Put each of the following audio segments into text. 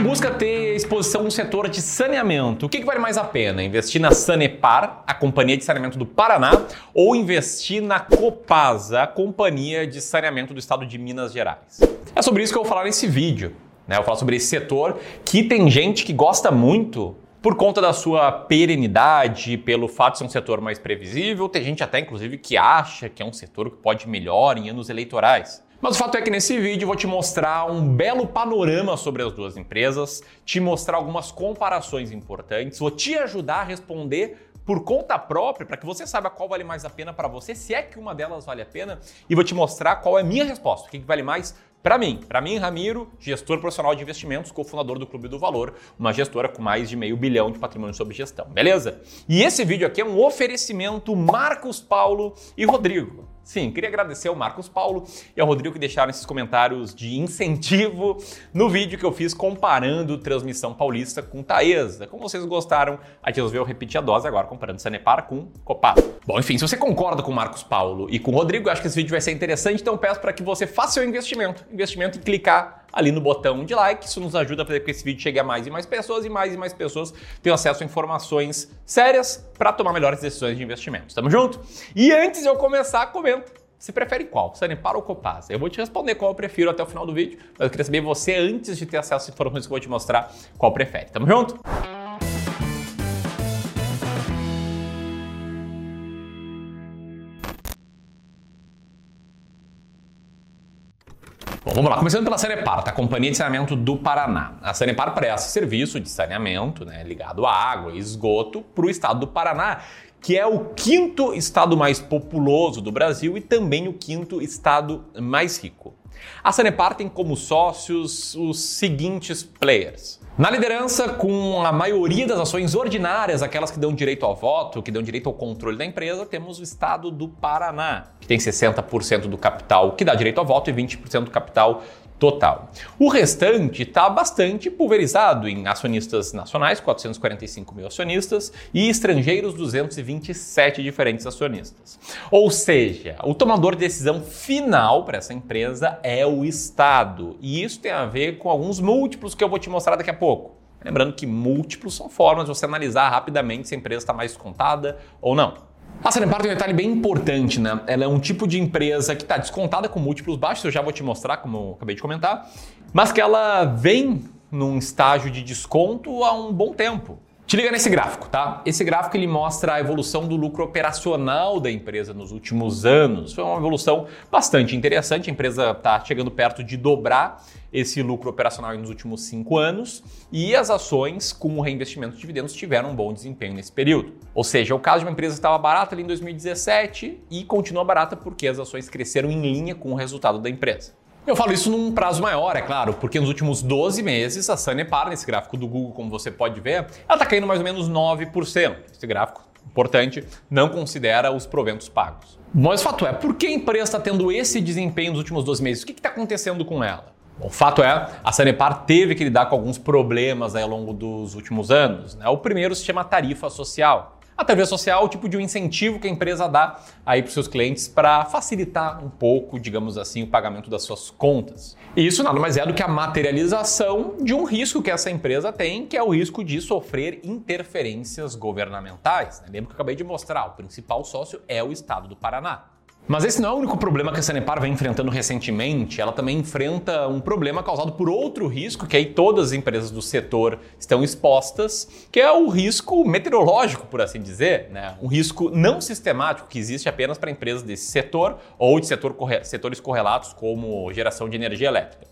quem busca ter exposição no setor de saneamento, o que, que vale mais a pena? Investir na Sanepar, a companhia de saneamento do Paraná, ou investir na Copasa, a companhia de saneamento do estado de Minas Gerais? É sobre isso que eu vou falar nesse vídeo. Né? Eu vou falar sobre esse setor que tem gente que gosta muito por conta da sua perenidade, pelo fato de ser um setor mais previsível, tem gente até inclusive que acha que é um setor que pode melhor em anos eleitorais. Mas o fato é que nesse vídeo eu vou te mostrar um belo panorama sobre as duas empresas, te mostrar algumas comparações importantes, vou te ajudar a responder por conta própria, para que você saiba qual vale mais a pena para você, se é que uma delas vale a pena, e vou te mostrar qual é a minha resposta, o que vale mais para mim, para mim, Ramiro, gestor profissional de investimentos, cofundador do Clube do Valor, uma gestora com mais de meio bilhão de patrimônio sob gestão, beleza? E esse vídeo aqui é um oferecimento Marcos Paulo e Rodrigo. Sim, queria agradecer ao Marcos Paulo e ao Rodrigo que deixaram esses comentários de incentivo no vídeo que eu fiz comparando transmissão paulista com Taesa. Como vocês gostaram, a gente resolveu repetir a dose agora comparando Sanepar com Copar. Bom, enfim, se você concorda com o Marcos Paulo e com o Rodrigo, acho que esse vídeo vai ser interessante, então peço para que você faça seu investimento. Investimento em clicar ali no botão de like. Isso nos ajuda a fazer com que esse vídeo chegue a mais e mais pessoas e mais e mais pessoas tenham acesso a informações sérias para tomar melhores decisões de investimento. Tamo junto? E antes de eu começar, comenta. Você prefere qual? Sanepar ou Copasa? Eu vou te responder qual eu prefiro até o final do vídeo, mas eu queria saber você antes de ter acesso às informações que eu vou te mostrar qual prefere. Tamo junto? Bom, vamos lá. Começando pela Sanepar, tá? Companhia de Saneamento do Paraná. A Sanepar presta serviço de saneamento né, ligado à água e esgoto para o estado do Paraná, que é o quinto estado mais populoso do Brasil e também o quinto estado mais rico. A Sanepar tem como sócios os seguintes players. Na liderança, com a maioria das ações ordinárias, aquelas que dão direito ao voto, que dão direito ao controle da empresa, temos o estado do Paraná, que tem 60% do capital que dá direito ao voto e 20% do capital total. O restante está bastante pulverizado em acionistas nacionais, 445 mil acionistas, e estrangeiros, 227 diferentes acionistas. Ou seja, o tomador de decisão final para essa empresa é o Estado. E isso tem a ver com alguns múltiplos que eu vou te mostrar daqui a pouco. Lembrando que múltiplos são formas de você analisar rapidamente se a empresa está mais descontada ou não. A Sanepar tem um detalhe bem importante, né? Ela é um tipo de empresa que está descontada com múltiplos baixos, eu já vou te mostrar, como eu acabei de comentar, mas que ela vem num estágio de desconto há um bom tempo. Te liga nesse gráfico, tá? Esse gráfico ele mostra a evolução do lucro operacional da empresa nos últimos anos. Foi uma evolução bastante interessante. A empresa está chegando perto de dobrar esse lucro operacional nos últimos cinco anos e as ações com o reinvestimento de dividendos tiveram um bom desempenho nesse período. Ou seja, o caso de uma empresa que estava barata ali em 2017 e continua barata porque as ações cresceram em linha com o resultado da empresa. Eu falo isso num prazo maior, é claro, porque nos últimos 12 meses a Sanepar, nesse gráfico do Google, como você pode ver, ela está caindo mais ou menos 9%. Esse gráfico, importante, não considera os proventos pagos. Mas o fato é, por que a empresa está tendo esse desempenho nos últimos 12 meses? O que está acontecendo com ela? O fato é, a Sanepar teve que lidar com alguns problemas ao longo dos últimos anos. Né? O primeiro se chama tarifa social. A TV social é o tipo de um incentivo que a empresa dá aí para os seus clientes para facilitar um pouco, digamos assim, o pagamento das suas contas. E isso nada mais é do que a materialização de um risco que essa empresa tem, que é o risco de sofrer interferências governamentais. Né? Lembra que eu acabei de mostrar, o principal sócio é o Estado do Paraná. Mas esse não é o único problema que a Sanepar vem enfrentando recentemente. Ela também enfrenta um problema causado por outro risco que aí todas as empresas do setor estão expostas, que é o risco meteorológico, por assim dizer, né? Um risco não sistemático que existe apenas para empresas desse setor ou de setor, setores correlatos como geração de energia elétrica.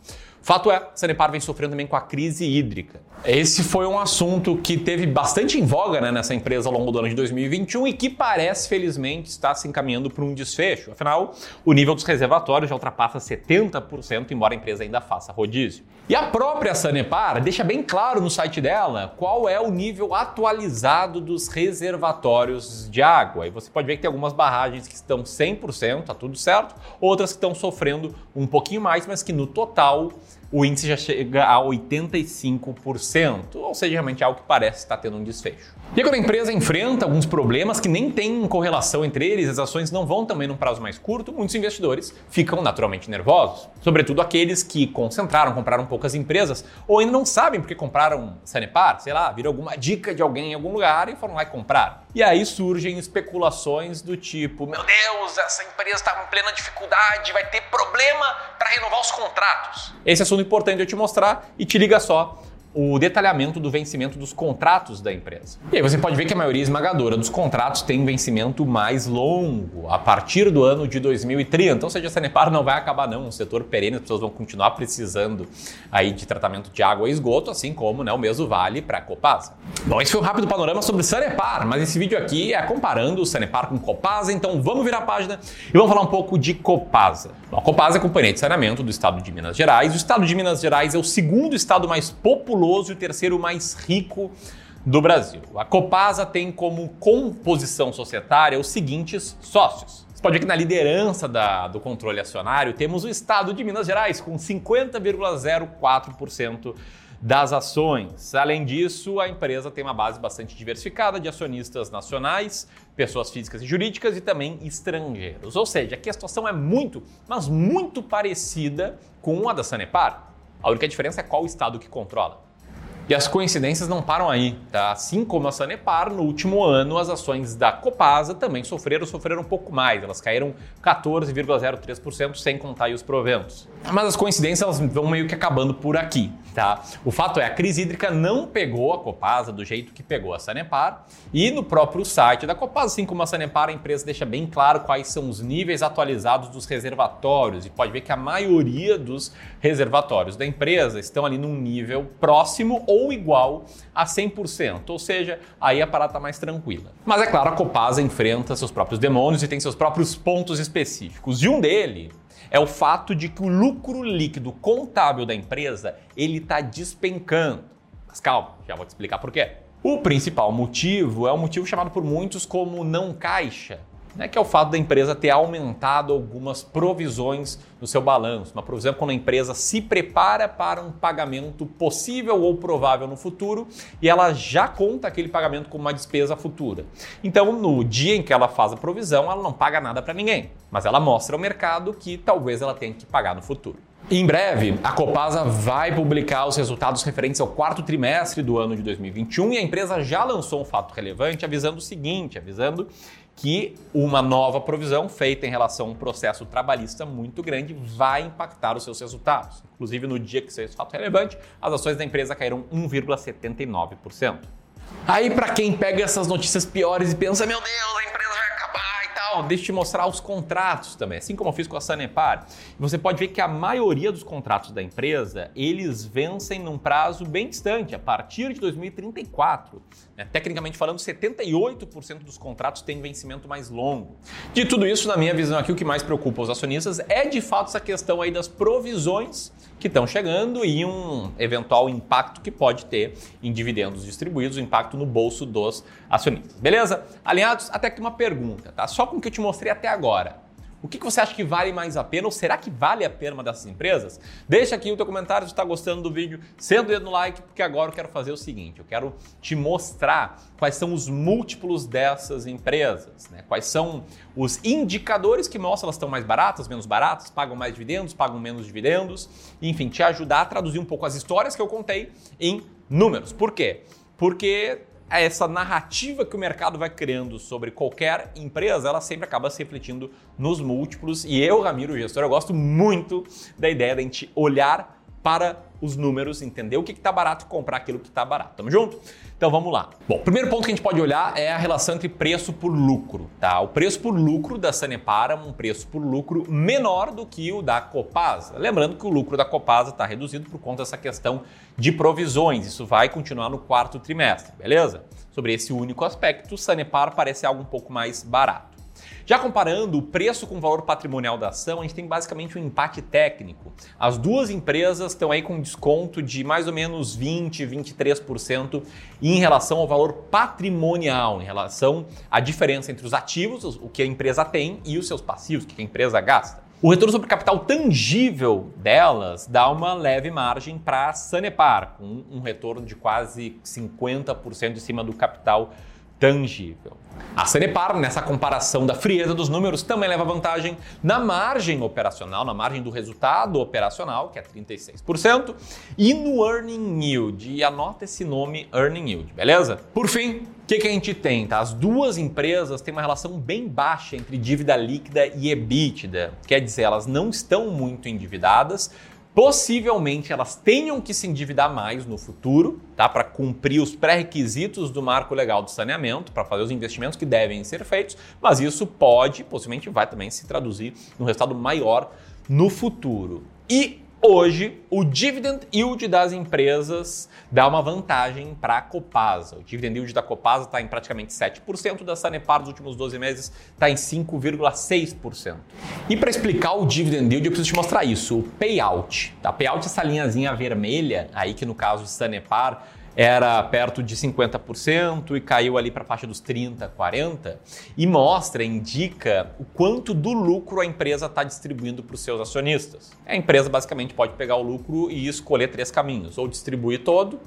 Fato é, Sanepar vem sofrendo também com a crise hídrica. Esse foi um assunto que teve bastante em voga né, nessa empresa ao longo do ano de 2021 e que parece, felizmente, estar se encaminhando para um desfecho. Afinal, o nível dos reservatórios já ultrapassa 70%, embora a empresa ainda faça rodízio. E a própria Sanepar deixa bem claro no site dela qual é o nível atualizado dos reservatórios de água. E você pode ver que tem algumas barragens que estão 100%, tá tudo certo, outras que estão sofrendo um pouquinho mais, mas que no total o índice já chega a 85%, ou seja, realmente algo que parece estar tendo um desfecho. E quando a empresa enfrenta alguns problemas que nem tem correlação entre eles, as ações não vão também num prazo mais curto, muitos investidores ficam naturalmente nervosos. Sobretudo aqueles que concentraram, compraram poucas empresas ou ainda não sabem porque compraram Sanepar, sei lá, viram alguma dica de alguém em algum lugar e foram lá e compraram. E aí surgem especulações do tipo: meu Deus, essa empresa está em plena dificuldade, vai ter problema para renovar os contratos. Esse assunto é importante eu te mostrar e te liga só o detalhamento do vencimento dos contratos da empresa. E aí você pode ver que a maioria esmagadora dos contratos tem vencimento mais longo, a partir do ano de 2030. Ou seja, a Sanepar não vai acabar não, um setor perene, as pessoas vão continuar precisando aí de tratamento de água e esgoto, assim como né, o mesmo vale para a Copasa. Bom, esse foi um rápido panorama sobre Sanepar, mas esse vídeo aqui é comparando o Sanepar com Copasa, então vamos virar a página e vamos falar um pouco de Copasa. Bom, a Copasa é a companhia de saneamento do estado de Minas Gerais. O estado de Minas Gerais é o segundo estado mais populoso populoso e o terceiro mais rico do Brasil. A Copasa tem como composição societária os seguintes sócios. Você pode ver que na liderança da, do controle acionário temos o estado de Minas Gerais, com 50,04% das ações. Além disso, a empresa tem uma base bastante diversificada de acionistas nacionais, pessoas físicas e jurídicas e também estrangeiros. Ou seja, aqui a situação é muito, mas muito parecida com a da Sanepar. A única diferença é qual estado que controla. E as coincidências não param aí, tá? Assim como a Sanepar, no último ano as ações da Copasa também sofreram, sofreram um pouco mais. Elas caíram 14,03% sem contar os proventos. Mas as coincidências elas vão meio que acabando por aqui, tá? O fato é, a crise hídrica não pegou a Copasa do jeito que pegou a Sanepar e no próprio site da Copasa, assim como a Sanepar, a empresa deixa bem claro quais são os níveis atualizados dos reservatórios e pode ver que a maioria dos reservatórios da empresa estão ali num nível próximo ou ou igual a 100%, ou seja, aí a parada está mais tranquila. Mas é claro, a Copasa enfrenta seus próprios demônios e tem seus próprios pontos específicos. E um deles é o fato de que o lucro líquido contábil da empresa ele está despencando. Mas calma, já vou te explicar por quê. O principal motivo é um motivo chamado por muitos como não caixa, né, que é o fato da empresa ter aumentado algumas provisões no seu balanço. Uma provisão quando a empresa se prepara para um pagamento possível ou provável no futuro e ela já conta aquele pagamento como uma despesa futura. Então, no dia em que ela faz a provisão, ela não paga nada para ninguém, mas ela mostra ao mercado que talvez ela tenha que pagar no futuro. Em breve, a Copasa vai publicar os resultados referentes ao quarto trimestre do ano de 2021 e a empresa já lançou um fato relevante avisando o seguinte, avisando que uma nova provisão feita em relação a um processo trabalhista muito grande vai impactar os seus resultados. Inclusive, no dia que isso é fato relevante, as ações da empresa caíram 1,79%. Aí, para quem pega essas notícias piores e pensa, meu Deus, a empresa vai legal, deixa eu te mostrar os contratos também, assim como eu fiz com a Sanepar. Você pode ver que a maioria dos contratos da empresa, eles vencem num prazo bem distante, a partir de 2034. Né? Tecnicamente falando, 78% dos contratos têm vencimento mais longo. De tudo isso, na minha visão aqui, o que mais preocupa os acionistas é de fato essa questão aí das provisões que estão chegando e um eventual impacto que pode ter em dividendos distribuídos, impacto no bolso dos acionistas. Beleza? Alinhados? Até que uma pergunta, tá? Só com o que eu te mostrei até agora. O que você acha que vale mais a pena ou será que vale a pena uma dessas empresas? Deixa aqui o teu comentário se está gostando do vídeo, senta o dedo no like, porque agora eu quero fazer o seguinte, eu quero te mostrar quais são os múltiplos dessas empresas, né? quais são os indicadores que mostram elas estão mais baratas, menos baratas, pagam mais dividendos, pagam menos dividendos, enfim, te ajudar a traduzir um pouco as histórias que eu contei em números. Por quê? Porque essa narrativa que o mercado vai criando sobre qualquer empresa, ela sempre acaba se refletindo nos múltiplos. E eu, Ramiro, gestor, eu gosto muito da ideia de a gente olhar para os números, entender o que está barato e comprar aquilo que está barato. Tamo junto? Então vamos lá. Bom, primeiro ponto que a gente pode olhar é a relação entre preço por lucro, tá? O preço por lucro da Sanepar é um preço por lucro menor do que o da Copasa. Lembrando que o lucro da Copasa está reduzido por conta dessa questão de provisões. Isso vai continuar no quarto trimestre, beleza? Sobre esse único aspecto, o Sanepar parece algo um pouco mais barato. Já comparando o preço com o valor patrimonial da ação, a gente tem basicamente um empate técnico. As duas empresas estão aí com desconto de mais ou menos 20, 23% em relação ao valor patrimonial, em relação à diferença entre os ativos, o que a empresa tem, e os seus passivos, que a empresa gasta. O retorno sobre capital tangível delas dá uma leve margem para a Sanepar, com um retorno de quase 50% em cima do capital tangível. A Sanepar, nessa comparação da frieza dos números, também leva vantagem na margem operacional, na margem do resultado operacional, que é 36%, e no earning yield. E anota esse nome earning yield, beleza? Por fim, o que, que a gente tem? Tá? As duas empresas têm uma relação bem baixa entre dívida líquida e EBITDA. Quer dizer, elas não estão muito endividadas, Possivelmente elas tenham que se endividar mais no futuro, tá? Para cumprir os pré-requisitos do marco legal do saneamento, para fazer os investimentos que devem ser feitos, mas isso pode, possivelmente vai também se traduzir num resultado maior no futuro. E Hoje, o dividend yield das empresas dá uma vantagem para a Copasa. O dividend yield da Copasa está em praticamente 7%, da Sanepar nos últimos 12 meses está em 5,6%. E para explicar o dividend yield, eu preciso te mostrar isso, o payout. Tá? Payout é essa linhazinha vermelha, aí que no caso de Sanepar era perto de 50% e caiu ali para a faixa dos 30, 40 e mostra, indica o quanto do lucro a empresa está distribuindo para os seus acionistas. A empresa basicamente pode pegar o lucro e escolher três caminhos: ou distribuir todo,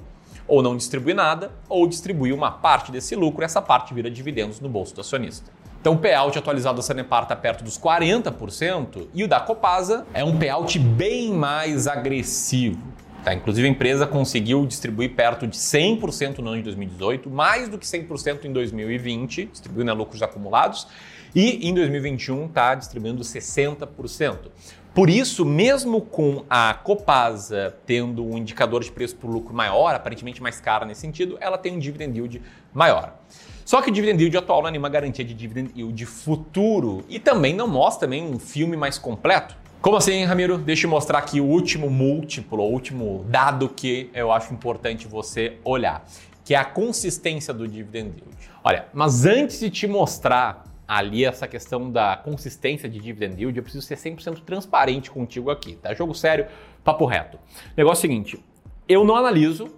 ou não distribuir nada, ou distribuir uma parte desse lucro e essa parte vira dividendos no bolso do acionista. Então o payout atualizado da Sanepar está perto dos 40% e o da Copasa é um payout bem mais agressivo. Tá? Inclusive, a empresa conseguiu distribuir perto de 100% no ano de 2018, mais do que 100% em 2020, distribuindo né, lucros acumulados, e em 2021 está distribuindo 60%. Por isso, mesmo com a Copasa tendo um indicador de preço por lucro maior, aparentemente mais caro nesse sentido, ela tem um dividend yield maior. Só que o dividend yield atual não é nenhuma garantia de dividend yield futuro e também não mostra também um filme mais completo. Como assim, Ramiro? Deixa eu mostrar aqui o último múltiplo, o último dado que eu acho importante você olhar, que é a consistência do dividend yield. Olha, mas antes de te mostrar ali essa questão da consistência de dividend yield, eu preciso ser 100% transparente contigo aqui, tá? Jogo sério, papo reto. Negócio é seguinte, eu não analiso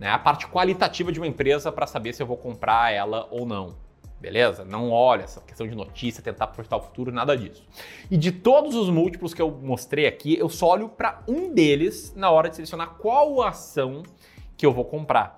né, a parte qualitativa de uma empresa para saber se eu vou comprar ela ou não beleza? Não olha essa questão de notícia, tentar projetar o futuro, nada disso. E de todos os múltiplos que eu mostrei aqui, eu só olho para um deles na hora de selecionar qual ação que eu vou comprar.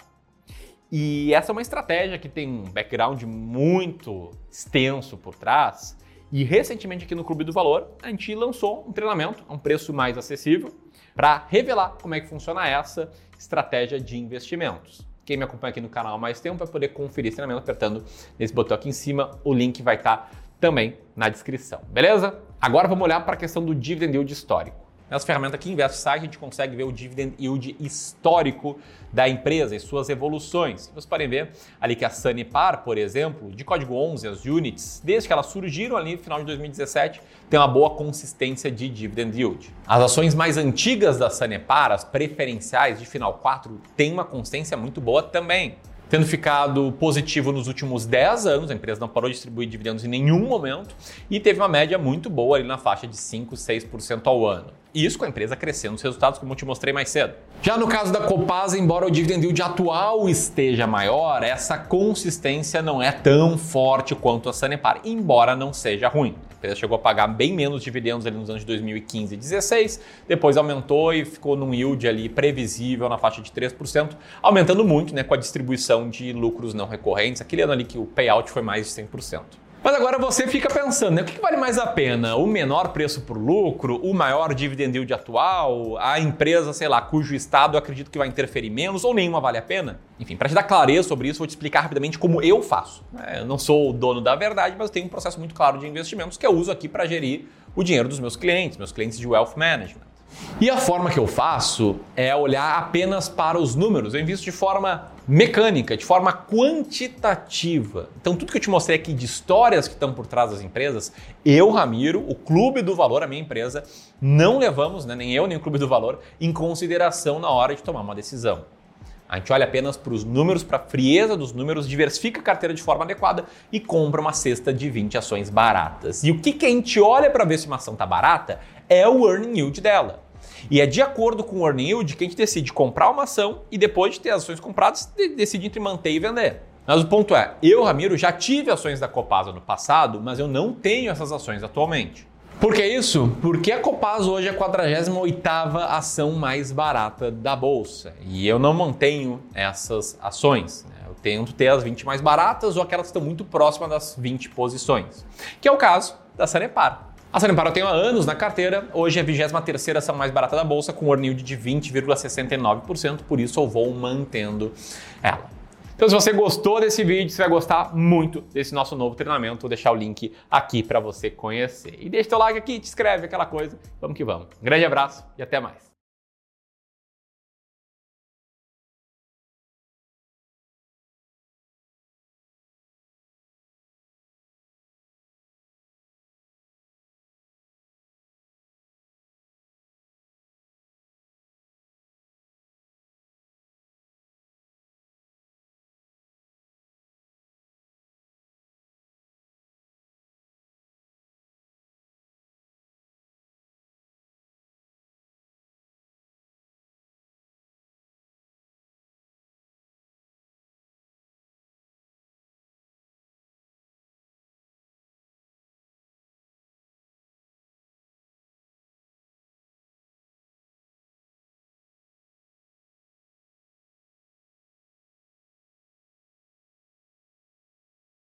E essa é uma estratégia que tem um background muito extenso por trás. E recentemente aqui no Clube do Valor, a gente lançou um treinamento a um preço mais acessível para revelar como é que funciona essa estratégia de investimentos. Quem me acompanha aqui no canal mais tempo vai poder conferir esse treinamento apertando nesse botão aqui em cima. O link vai estar tá também na descrição, beleza? Agora vamos olhar para a questão do dividend yield histórico. Nessa ferramenta aqui, Invest Site, a gente consegue ver o dividend yield histórico da empresa e suas evoluções. Vocês podem ver ali que a Sanepar, por exemplo, de código 11, as units, desde que elas surgiram ali no final de 2017, tem uma boa consistência de dividend yield. As ações mais antigas da Sanepar, as preferenciais de final 4, têm uma consistência muito boa também tendo ficado positivo nos últimos 10 anos, a empresa não parou de distribuir dividendos em nenhum momento e teve uma média muito boa ali na faixa de 5, 6% ao ano. Isso com a empresa crescendo os resultados, como eu te mostrei mais cedo. Já no caso da Copasa, embora o dividend yield atual esteja maior, essa consistência não é tão forte quanto a Sanepar, embora não seja ruim. A empresa chegou a pagar bem menos dividendos ali nos anos de 2015 e 2016, depois aumentou e ficou num yield ali previsível na faixa de 3%, aumentando muito né, com a distribuição de lucros não recorrentes, aquele ano ali que o payout foi mais de 100%. Mas agora você fica pensando, né? O que vale mais a pena? O menor preço por lucro, o maior dividend yield atual, a empresa, sei lá, cujo estado eu acredito que vai interferir menos ou nenhuma vale a pena? Enfim, para te dar clareza sobre isso, vou te explicar rapidamente como eu faço. É, eu não sou o dono da verdade, mas eu tenho um processo muito claro de investimentos que eu uso aqui para gerir o dinheiro dos meus clientes, meus clientes de wealth management. E a forma que eu faço é olhar apenas para os números. Eu invisto de forma mecânica, de forma quantitativa. Então, tudo que eu te mostrei aqui de histórias que estão por trás das empresas, eu, Ramiro, o Clube do Valor, a minha empresa, não levamos, né, nem eu nem o Clube do Valor, em consideração na hora de tomar uma decisão. A gente olha apenas para os números, para a frieza dos números, diversifica a carteira de forma adequada e compra uma cesta de 20 ações baratas. E o que, que a gente olha para ver se uma ação está barata é o earning yield dela. E é de acordo com o earning yield que a gente decide comprar uma ação e depois de ter as ações compradas, decide entre manter e vender. Mas o ponto é, eu, Ramiro, já tive ações da Copasa no passado, mas eu não tenho essas ações atualmente. Por que isso? Porque a Copaz hoje é a 48ª ação mais barata da bolsa. E eu não mantenho essas ações. Né? Eu tento ter as 20 mais baratas ou aquelas que estão muito próximas das 20 posições. Que é o caso da Sanepar. A Sanepar eu tenho há anos na carteira, hoje é a 23 ação mais barata da bolsa, com earn yield de 20,69%, por isso eu vou mantendo ela. Então, se você gostou desse vídeo, você vai gostar muito desse nosso novo treinamento. Vou deixar o link aqui para você conhecer. E deixa teu like aqui, te inscreve, aquela coisa. Vamos que vamos. Um grande abraço e até mais.